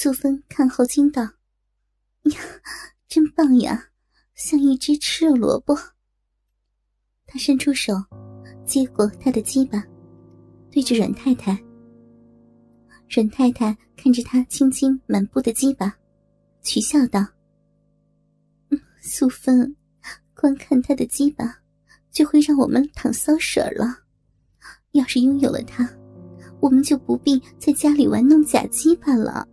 素芬看后惊道：“呀，真棒呀，像一只吃肉萝卜。”他伸出手，接过他的鸡巴，对着阮太太。阮太太看着他青筋满布的鸡巴，取笑道：“素芬，光看他的鸡巴，就会让我们淌骚水了。要是拥有了他，我们就不必在家里玩弄假鸡巴了。”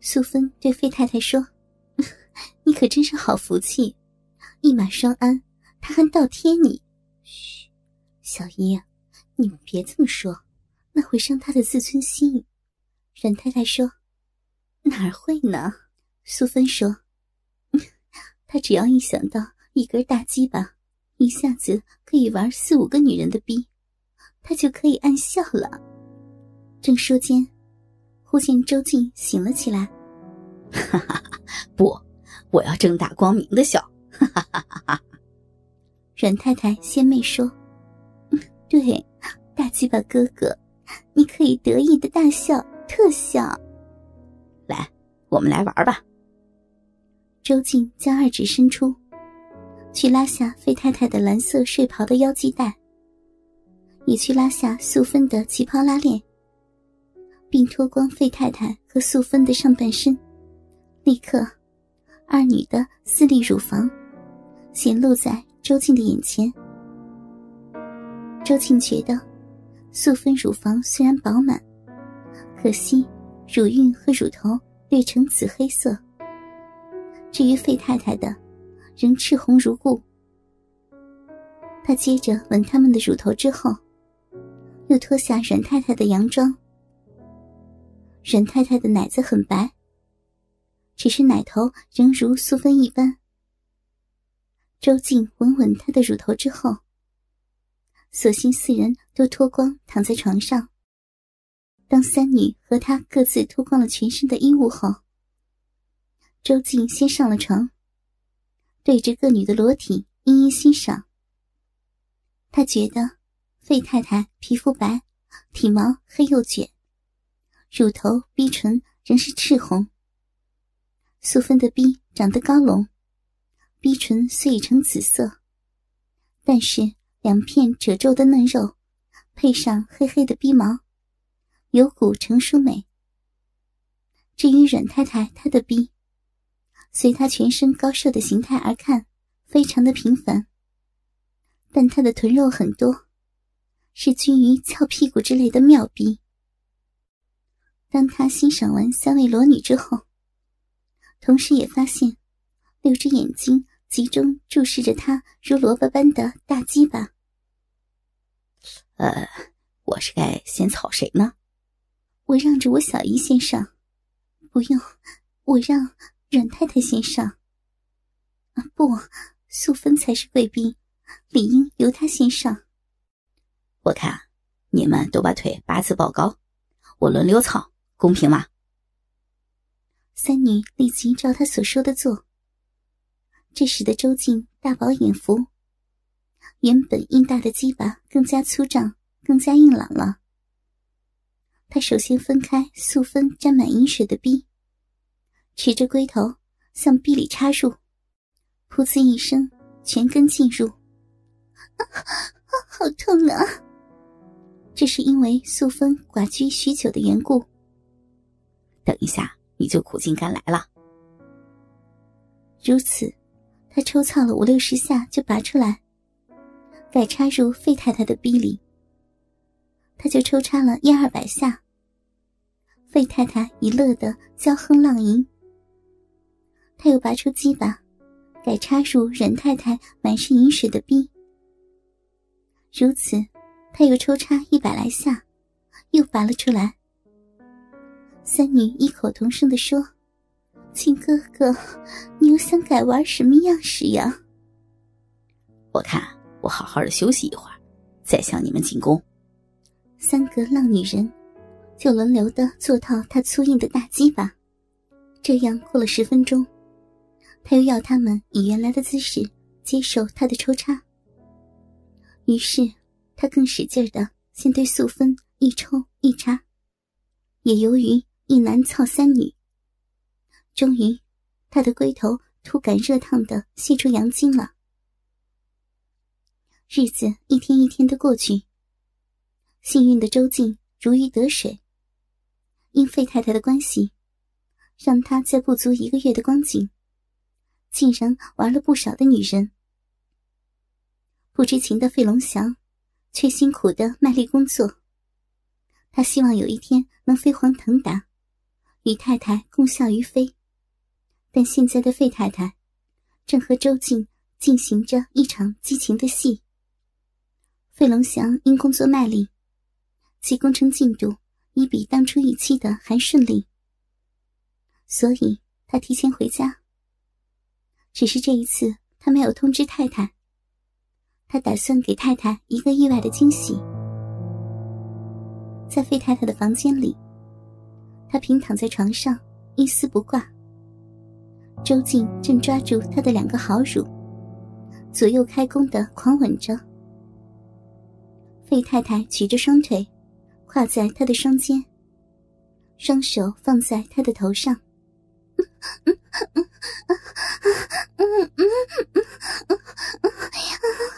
素芬对费太太说：“ 你可真是好福气，一马双安。”他还倒贴你，嘘，小姨，你们别这么说，那会伤他的自尊心。阮太太说：“哪儿会呢？”苏芬说：“ 他只要一想到一根大鸡巴，一下子可以玩四五个女人的逼，他就可以暗笑了。”正说间，忽见周静醒了起来，哈哈，不，我要正大光明的笑，哈哈哈哈哈。阮太太仙妹说：“对，大鸡巴哥哥，你可以得意的大笑特笑。来，我们来玩吧。”周静将二指伸出，去拉下费太太的蓝色睡袍的腰系带，也去拉下素芬的旗袍拉链，并脱光费太太和素芬的上半身。立刻，二女的私立乳房显露在。周静的眼前，周静觉得素芬乳房虽然饱满，可惜乳晕和乳头略呈紫黑色。至于费太太的，仍赤红如故。他接着吻他们的乳头之后，又脱下阮太太的洋装。阮太太的奶子很白，只是奶头仍如素芬一般。周静吻吻她的乳头之后，索性四人都脱光躺在床上。当三女和她各自脱光了全身的衣物后，周静先上了床，对着各女的裸体一一欣赏。他觉得费太太皮肤白，体毛黑又卷，乳头、逼唇仍是赤红。素芬的逼长得高隆。逼唇虽已成紫色，但是两片褶皱的嫩肉，配上黑黑的逼毛，有股成熟美。至于阮太太，她的逼，随她全身高瘦的形态而看，非常的平凡。但她的臀肉很多，是均于翘屁股之类的妙逼。当他欣赏完三位裸女之后，同时也发现六只眼睛。集中注视着他如萝卜般的大鸡巴。呃，我是该先草谁呢？我让着我小姨先上。不用，我让阮太太先上。啊，不，素芬才是贵宾，理应由她先上。我看你们都把腿八字抱高，我轮流操，公平吗？三女立即照他所说的做。这使得周静大饱眼福，原本硬大的鸡巴更加粗壮，更加硬朗了。他首先分开素芬沾满饮水的逼，持着龟头向壁里插入，噗呲一声，全根进入。啊啊，好痛啊！这是因为素芬寡居许久的缘故。等一下你就苦尽甘来了。如此。他抽操了五六十下就拔出来，改插入费太太的逼里。他就抽插了一二百下，费太太已乐得娇哼浪吟。他又拔出鸡巴，改插入任太太满是饮水的逼。如此，他又抽插一百来下，又拔了出来。三女异口同声地说。亲哥哥，你又想改玩什么样式呀？我看我好好的休息一会儿，再向你们进攻。三个浪女人就轮流的做套他粗硬的大鸡巴，这样过了十分钟，他又要他们以原来的姿势接受他的抽插。于是他更使劲的先对素芬一抽一插，也由于一男操三女。终于，他的龟头突感热烫的泄出阳精了。日子一天一天的过去，幸运的周静如鱼得水。因费太太的关系，让他在不足一个月的光景，竟然玩了不少的女人。不知情的费龙祥，却辛苦的卖力工作。他希望有一天能飞黄腾达，与太太共效于飞。但现在的费太太，正和周静进行着一场激情的戏。费龙祥因工作卖力，其工程进度已比当初预期的还顺利，所以他提前回家。只是这一次，他没有通知太太。他打算给太太一个意外的惊喜。在费太太的房间里，他平躺在床上，一丝不挂。周静正抓住他的两个好乳，左右开弓的狂吻着。费太太举着双腿，跨在他的双肩，双手放在他的头上。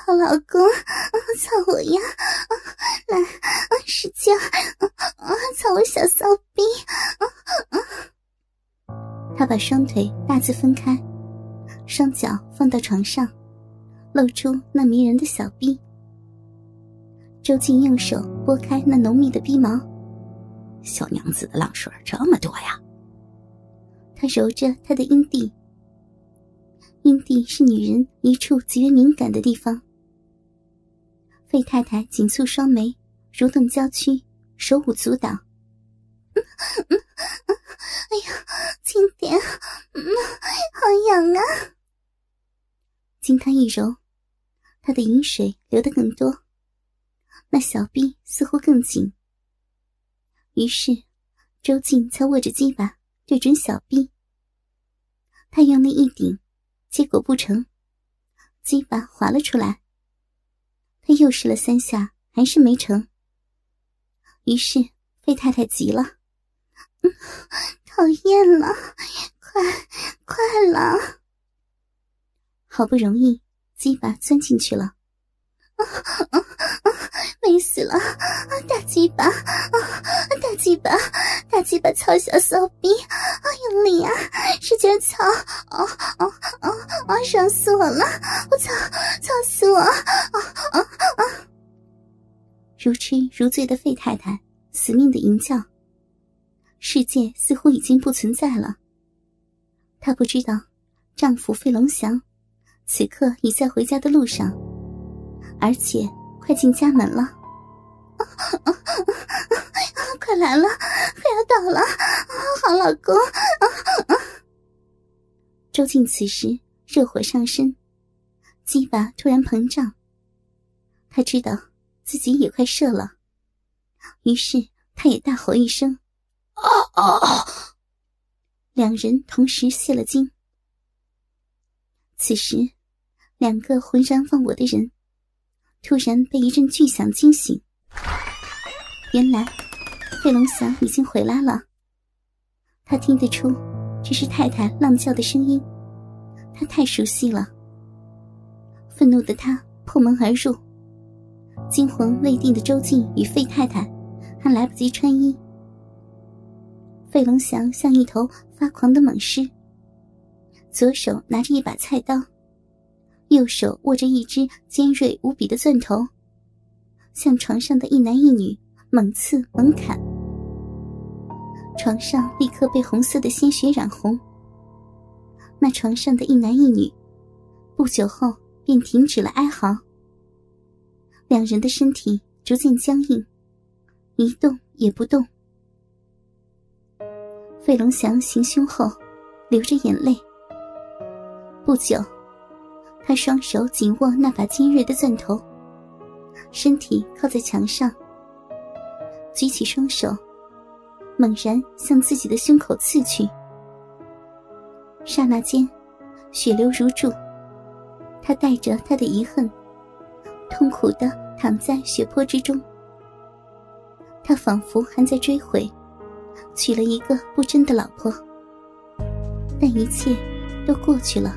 好老公，操我呀！来，使劲，啊操我小骚逼！他把双腿大字分开，双脚放到床上，露出那迷人的小臂。周静用手拨开那浓密的逼毛，小娘子的浪水这么多呀！他揉着她的阴蒂，阴蒂是女人一处极为敏感的地方。费太太紧蹙双眉，蠕动娇躯，手舞足蹈。哎呀，轻点，好痒啊！经他一揉，他的饮水流得更多，那小臂似乎更紧。于是，周静才握着鸡巴对准小臂。他用力一顶，结果不成，鸡巴滑了出来。他又试了三下，还是没成。于是费太太急了：“讨厌了，快快了！”好不容易，鸡巴钻进去了。啊啊啊美死了！大鸡巴，啊大鸡巴，大鸡巴，操小骚逼，用力啊，使劲操！啊啊啊啊！爽死我了！我操，操死我！啊啊啊！如痴如醉的费太太死命的吟叫。世界似乎已经不存在了。她不知道，丈夫费龙祥此刻已在回家的路上。而且快进家门了，快来了，快要到了，好老公！周静此时热火上身，鸡巴突然膨胀，他知道自己也快射了，于是他也大吼一声：“啊啊！”两人同时泄了精。此时，两个浑然忘我的人。突然被一阵巨响惊醒，原来费龙翔已经回来了。他听得出这是太太浪叫的声音，他太熟悉了。愤怒的他破门而入，惊魂未定的周静与费太太还来不及穿衣。费龙祥像一头发狂的猛狮，左手拿着一把菜刀。右手握着一只尖锐无比的钻头，向床上的一男一女猛刺猛砍，床上立刻被红色的鲜血染红。那床上的一男一女，不久后便停止了哀嚎。两人的身体逐渐僵硬，一动也不动。费龙祥行凶后，流着眼泪。不久。他双手紧握那把尖锐的钻头，身体靠在墙上，举起双手，猛然向自己的胸口刺去。刹那间，血流如注。他带着他的遗恨，痛苦的躺在血泊之中。他仿佛还在追悔，娶了一个不贞的老婆，但一切都过去了。